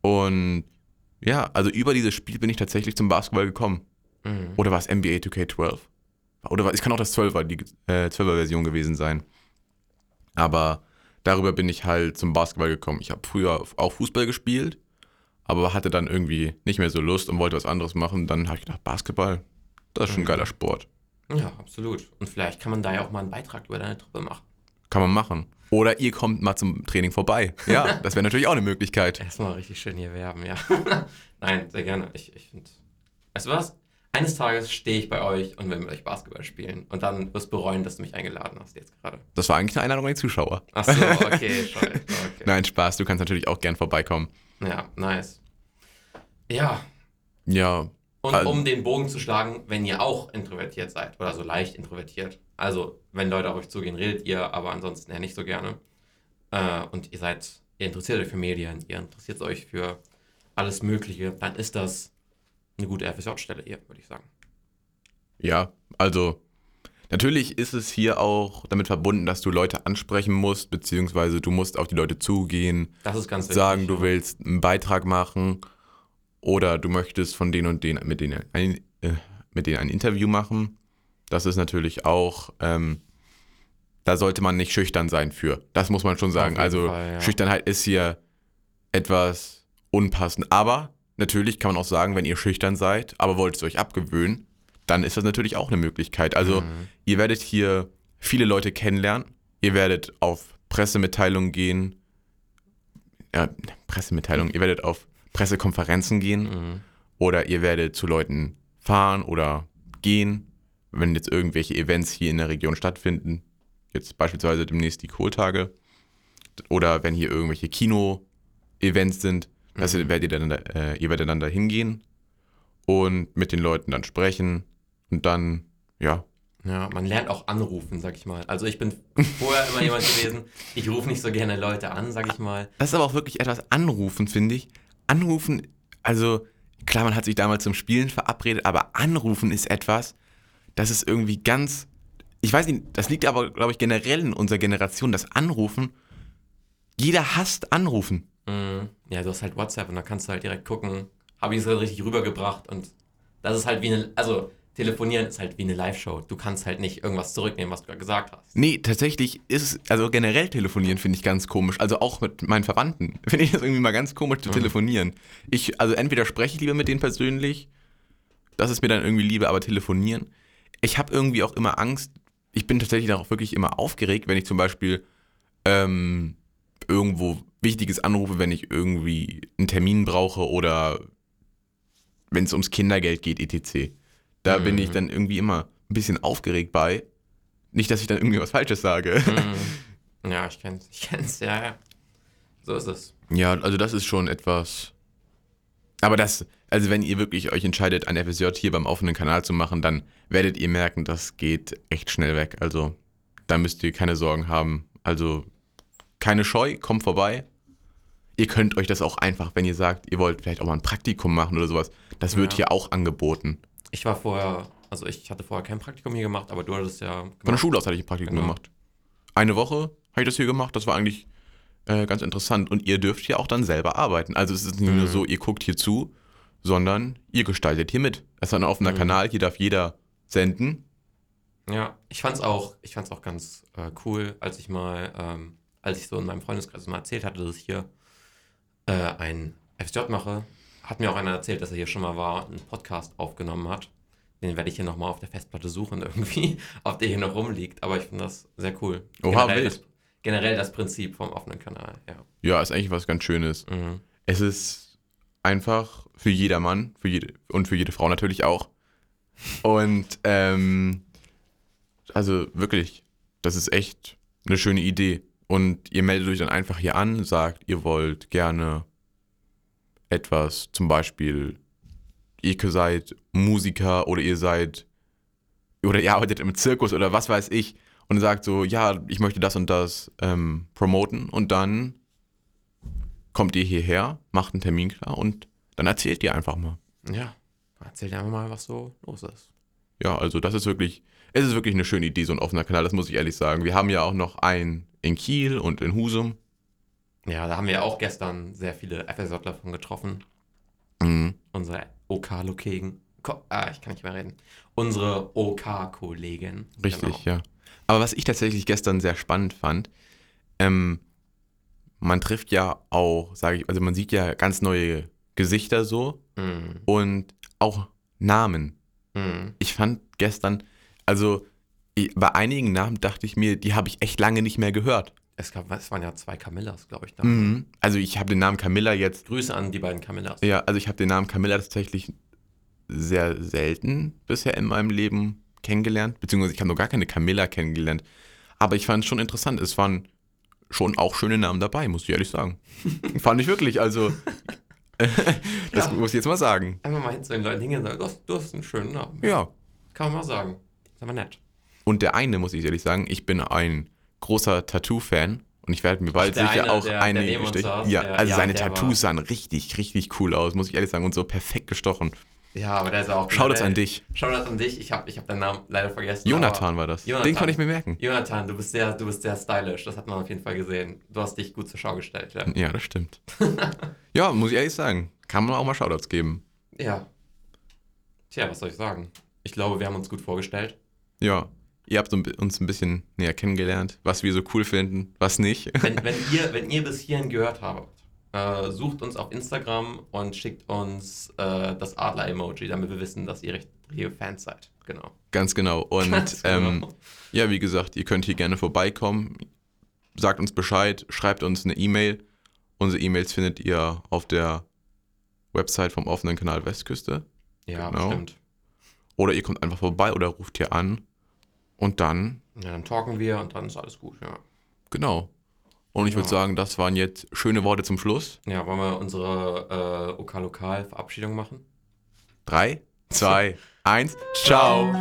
[SPEAKER 1] Und ja, also über dieses Spiel bin ich tatsächlich zum Basketball gekommen.
[SPEAKER 2] Mhm.
[SPEAKER 1] Oder war es NBA 2K12? Oder war, es kann auch das 12er, die äh, 12er Version gewesen sein. Aber darüber bin ich halt zum Basketball gekommen. Ich habe früher auch Fußball gespielt, aber hatte dann irgendwie nicht mehr so Lust und wollte was anderes machen. Dann habe ich gedacht, Basketball, das ist schon ein
[SPEAKER 2] Mhm.
[SPEAKER 1] geiler Sport.
[SPEAKER 2] Ja, absolut. Und vielleicht kann man da ja auch mal einen Beitrag über deine Truppe machen.
[SPEAKER 1] Kann man machen. Oder ihr kommt mal zum Training vorbei. Ja, [LAUGHS] das wäre natürlich auch eine Möglichkeit.
[SPEAKER 2] Erstmal richtig schön hier werben, ja. [LAUGHS] Nein, sehr gerne. Ich, ich finde. Weißt du was? Eines Tages stehe ich bei euch und will mit euch Basketball spielen. Und dann wirst du bereuen, dass du mich eingeladen hast jetzt gerade.
[SPEAKER 1] Das war eigentlich eine Einladung an die Zuschauer.
[SPEAKER 2] Achso, [LAUGHS] okay, scheiße. Okay.
[SPEAKER 1] Nein, Spaß, du kannst natürlich auch gern vorbeikommen.
[SPEAKER 2] Ja, nice. Ja,
[SPEAKER 1] Ja,
[SPEAKER 2] und
[SPEAKER 1] Also-
[SPEAKER 2] um den Bogen zu schlagen, wenn ihr auch introvertiert seid oder so leicht introvertiert, also wenn Leute auf euch zugehen, redet ihr, aber ansonsten ja nicht so gerne. Äh, und ihr seid, ihr interessiert euch für Medien, ihr interessiert euch für alles Mögliche, dann ist das eine gute FSJ-Stelle hier, würde ich sagen.
[SPEAKER 1] Ja, also natürlich ist es hier auch damit verbunden, dass du Leute ansprechen musst, beziehungsweise du musst auf die Leute zugehen,
[SPEAKER 2] Das ist ganz wichtig.
[SPEAKER 1] sagen, du
[SPEAKER 2] ja.
[SPEAKER 1] willst einen Beitrag machen oder du möchtest von denen und denen mit denen ein, äh, mit denen ein Interview machen. Das ist natürlich auch, ähm, da sollte man nicht schüchtern sein für. Das muss man schon sagen. Also
[SPEAKER 2] Fall, ja.
[SPEAKER 1] Schüchternheit ist hier etwas unpassend. Aber natürlich kann man auch sagen, wenn ihr schüchtern seid, aber wollt es euch abgewöhnen, dann ist das natürlich auch eine Möglichkeit. Also
[SPEAKER 2] Mhm.
[SPEAKER 1] ihr werdet hier viele Leute kennenlernen. Ihr werdet auf Pressemitteilungen gehen. Ja, Pressemitteilungen. Ihr werdet auf Pressekonferenzen gehen
[SPEAKER 2] Mhm.
[SPEAKER 1] oder ihr werdet zu Leuten fahren oder gehen, wenn jetzt irgendwelche Events hier in der Region stattfinden. Jetzt beispielsweise demnächst die Kohltage oder wenn hier irgendwelche Kino-Events sind, das
[SPEAKER 2] Mhm.
[SPEAKER 1] werdet ihr, dann, da- äh, ihr werdet dann da hingehen und mit den Leuten dann sprechen und dann, ja,
[SPEAKER 2] Ja, man lernt auch anrufen, sag ich mal. Also ich bin vorher immer jemand gewesen, ich rufe nicht so gerne Leute an, sag ich mal.
[SPEAKER 1] Das ist aber auch wirklich etwas anrufen, finde ich. Anrufen, also klar, man hat sich damals zum Spielen verabredet, aber anrufen ist etwas, das ist irgendwie ganz, ich weiß nicht, das liegt aber, glaube ich, generell in unserer Generation, das Anrufen, jeder hasst Anrufen.
[SPEAKER 2] Mhm. Ja, du hast halt WhatsApp und da kannst du halt direkt gucken, habe ich es halt richtig rübergebracht und das ist halt wie eine, also telefonieren ist halt wie eine Live-Show. Du kannst halt nicht irgendwas zurücknehmen, was du gerade gesagt hast.
[SPEAKER 1] Nee, tatsächlich ist es, also generell telefonieren finde ich ganz komisch. Also auch mit meinen Verwandten [LAUGHS] finde ich das irgendwie mal ganz komisch zu
[SPEAKER 2] Mhm.
[SPEAKER 1] telefonieren. Ich, also entweder spreche ich lieber mit denen persönlich, das ist mir dann irgendwie lieber, aber telefonieren. Ich habe irgendwie auch immer Angst, ich bin tatsächlich auch wirklich immer aufgeregt, wenn ich zum Beispiel ähm, irgendwo Wichtiges anrufe, wenn ich irgendwie einen Termin brauche oder wenn es ums Kindergeld geht, etc. Da bin ich
[SPEAKER 2] Mhm.
[SPEAKER 1] dann irgendwie immer ein bisschen aufgeregt bei. Nicht, dass ich dann irgendwie was Falsches sage.
[SPEAKER 2] Mhm. Ja, ich kenn's, ich kenn's, ja, ja. So ist es.
[SPEAKER 1] Ja, also das ist schon etwas. Aber das, also wenn ihr wirklich euch entscheidet, ein FSJ hier beim offenen Kanal zu machen, dann werdet ihr merken, das geht echt schnell weg. Also da müsst ihr keine Sorgen haben. Also keine Scheu, kommt vorbei. Ihr könnt euch das auch einfach, wenn ihr sagt, ihr wollt vielleicht auch mal ein Praktikum machen oder sowas, das wird
[SPEAKER 2] Ja.
[SPEAKER 1] hier auch angeboten.
[SPEAKER 2] Ich war vorher, also ich hatte vorher kein Praktikum hier gemacht, aber du hattest ja
[SPEAKER 1] Von der
[SPEAKER 2] gemacht.
[SPEAKER 1] Schule aus hatte ich ein Praktikum
[SPEAKER 2] Genau.
[SPEAKER 1] gemacht. Eine Woche habe ich das hier gemacht. Das war eigentlich äh, ganz interessant. Und ihr dürft hier auch dann selber arbeiten. Also es ist nicht nur
[SPEAKER 2] Mhm.
[SPEAKER 1] so, ihr guckt hier zu, sondern ihr gestaltet hier mit. Das ist ein offener
[SPEAKER 2] Mhm.
[SPEAKER 1] Kanal, hier darf jeder senden.
[SPEAKER 2] Ja, ich fand's auch, ich fand's auch ganz äh, cool, als ich mal, ähm, als ich so in meinem Freundeskreis mal erzählt hatte, dass ich hier äh, ein FSJ mache, hat mir auch einer erzählt, dass er hier schon mal war, einen Podcast aufgenommen hat. Den werde ich hier nochmal auf der Festplatte suchen irgendwie, [LAUGHS] auf der hier noch rumliegt. Aber ich finde das sehr cool.
[SPEAKER 1] Oha,
[SPEAKER 2] generell, das, generell das Prinzip vom offenen Kanal, ja.
[SPEAKER 1] Ja, ist eigentlich was ganz Schönes.
[SPEAKER 2] Mhm.
[SPEAKER 1] Es ist einfach für jedermann für jede, und für jede Frau natürlich auch. Und ähm, also wirklich, das ist echt eine schöne Idee. Und ihr meldet euch dann einfach hier an, sagt, ihr wollt gerne etwas, zum Beispiel, ihr seid Musiker oder ihr seid, oder ihr arbeitet im Zirkus oder was weiß ich, und sagt so, ja, ich möchte das und das ähm, promoten und dann kommt ihr hierher, macht einen Termin klar und dann erzählt ihr einfach mal.
[SPEAKER 2] Ja, erzähl dir einfach mal, was so los ist.
[SPEAKER 1] Ja, also das ist wirklich, es ist wirklich eine schöne Idee, so ein offener Kanal, das muss ich ehrlich sagen. Wir haben ja auch noch einen in Kiel und in Husum.
[SPEAKER 2] Ja, da haben wir auch gestern sehr viele FSJler von getroffen.
[SPEAKER 1] Mhm.
[SPEAKER 2] unsere OK-Kollegen. ah, ich kann nicht mehr reden. Unsere OK-Kollegen.
[SPEAKER 1] Richtig,
[SPEAKER 2] Genau.
[SPEAKER 1] ja. Aber was ich tatsächlich gestern sehr spannend fand, ähm, man trifft ja auch, sage ich, also man sieht ja ganz neue Gesichter so
[SPEAKER 2] Mhm.
[SPEAKER 1] und auch Namen.
[SPEAKER 2] Mhm.
[SPEAKER 1] Ich fand gestern, also bei einigen Namen dachte ich mir, die habe ich echt lange nicht mehr gehört.
[SPEAKER 2] Es, gab, es waren ja zwei Camillas, glaube ich. Da.
[SPEAKER 1] Mhm. Also ich habe den Namen Camilla jetzt,
[SPEAKER 2] Grüße an die beiden Camillas.
[SPEAKER 1] ja, also ich habe den Namen Camilla tatsächlich sehr selten bisher in meinem Leben kennengelernt, beziehungsweise ich habe noch gar keine Camilla kennengelernt. Aber ich fand es schon interessant. Es waren schon auch schöne Namen dabei, muss ich ehrlich sagen. [LAUGHS] fand ich wirklich, also [LAUGHS] das
[SPEAKER 2] Ja.
[SPEAKER 1] muss ich jetzt mal sagen.
[SPEAKER 2] Einfach mal hin zu den Leuten hingehen und sagen, du hast, du hast einen schönen Namen.
[SPEAKER 1] Ja.
[SPEAKER 2] Kann man mal sagen. Ist aber nett.
[SPEAKER 1] Und der eine, muss ich ehrlich sagen, ich bin ein großer Tattoo-Fan und ich werde mir bald sicher
[SPEAKER 2] eine,
[SPEAKER 1] auch
[SPEAKER 2] der-
[SPEAKER 1] eine
[SPEAKER 2] der
[SPEAKER 1] stechen. Ja,
[SPEAKER 2] der-
[SPEAKER 1] also
[SPEAKER 2] ja,
[SPEAKER 1] seine Tattoos sahen richtig, richtig cool aus, muss ich ehrlich sagen, und so perfekt gestochen.
[SPEAKER 2] Ja, aber der ist auch.
[SPEAKER 1] Shoutouts
[SPEAKER 2] generell-
[SPEAKER 1] an dich.
[SPEAKER 2] Shoutouts an dich. Ich habe ich hab deinen Namen leider vergessen.
[SPEAKER 1] Jonathan war das.
[SPEAKER 2] Jonathan.
[SPEAKER 1] Den konnte ich mir merken.
[SPEAKER 2] Jonathan, du bist, sehr, du bist sehr stylisch. Das hat man auf jeden Fall gesehen. Du hast dich gut zur Schau gestellt. Ja.
[SPEAKER 1] Ja, das stimmt. [LAUGHS] ja, muss ich ehrlich sagen. Kann man auch mal Shoutouts geben.
[SPEAKER 2] ja. Tja, was soll ich sagen? Ich glaube, wir haben uns gut vorgestellt.
[SPEAKER 1] Ja. Ihr habt uns ein bisschen näher kennengelernt, was wir so cool finden, was nicht.
[SPEAKER 2] Wenn, [LAUGHS] wenn, ihr, wenn ihr bis hierhin gehört habt, äh, sucht uns auf Instagram und schickt uns äh, das Adler-Emoji, damit wir wissen, dass ihr richtige Fans seid. Genau.
[SPEAKER 1] Ganz genau. Und [LAUGHS]
[SPEAKER 2] Ganz
[SPEAKER 1] ähm,
[SPEAKER 2] genau.
[SPEAKER 1] ja, wie gesagt, ihr könnt hier gerne vorbeikommen. Sagt uns Bescheid, schreibt uns eine E-Mail. Unsere E-Mails findet ihr auf der Website vom offenen Kanal Westküste.
[SPEAKER 2] Ja,
[SPEAKER 1] genau.
[SPEAKER 2] stimmt.
[SPEAKER 1] Oder ihr kommt einfach vorbei oder ruft hier an. Und dann,
[SPEAKER 2] Ja, dann talken wir und dann ist alles gut, ja.
[SPEAKER 1] genau. Und ich würde
[SPEAKER 2] Ja.
[SPEAKER 1] sagen, das waren jetzt schöne Worte zum Schluss.
[SPEAKER 2] Ja, wollen wir unsere äh, OK-Lokal-Verabschiedung machen?
[SPEAKER 1] Drei, zwei, eins, ciao.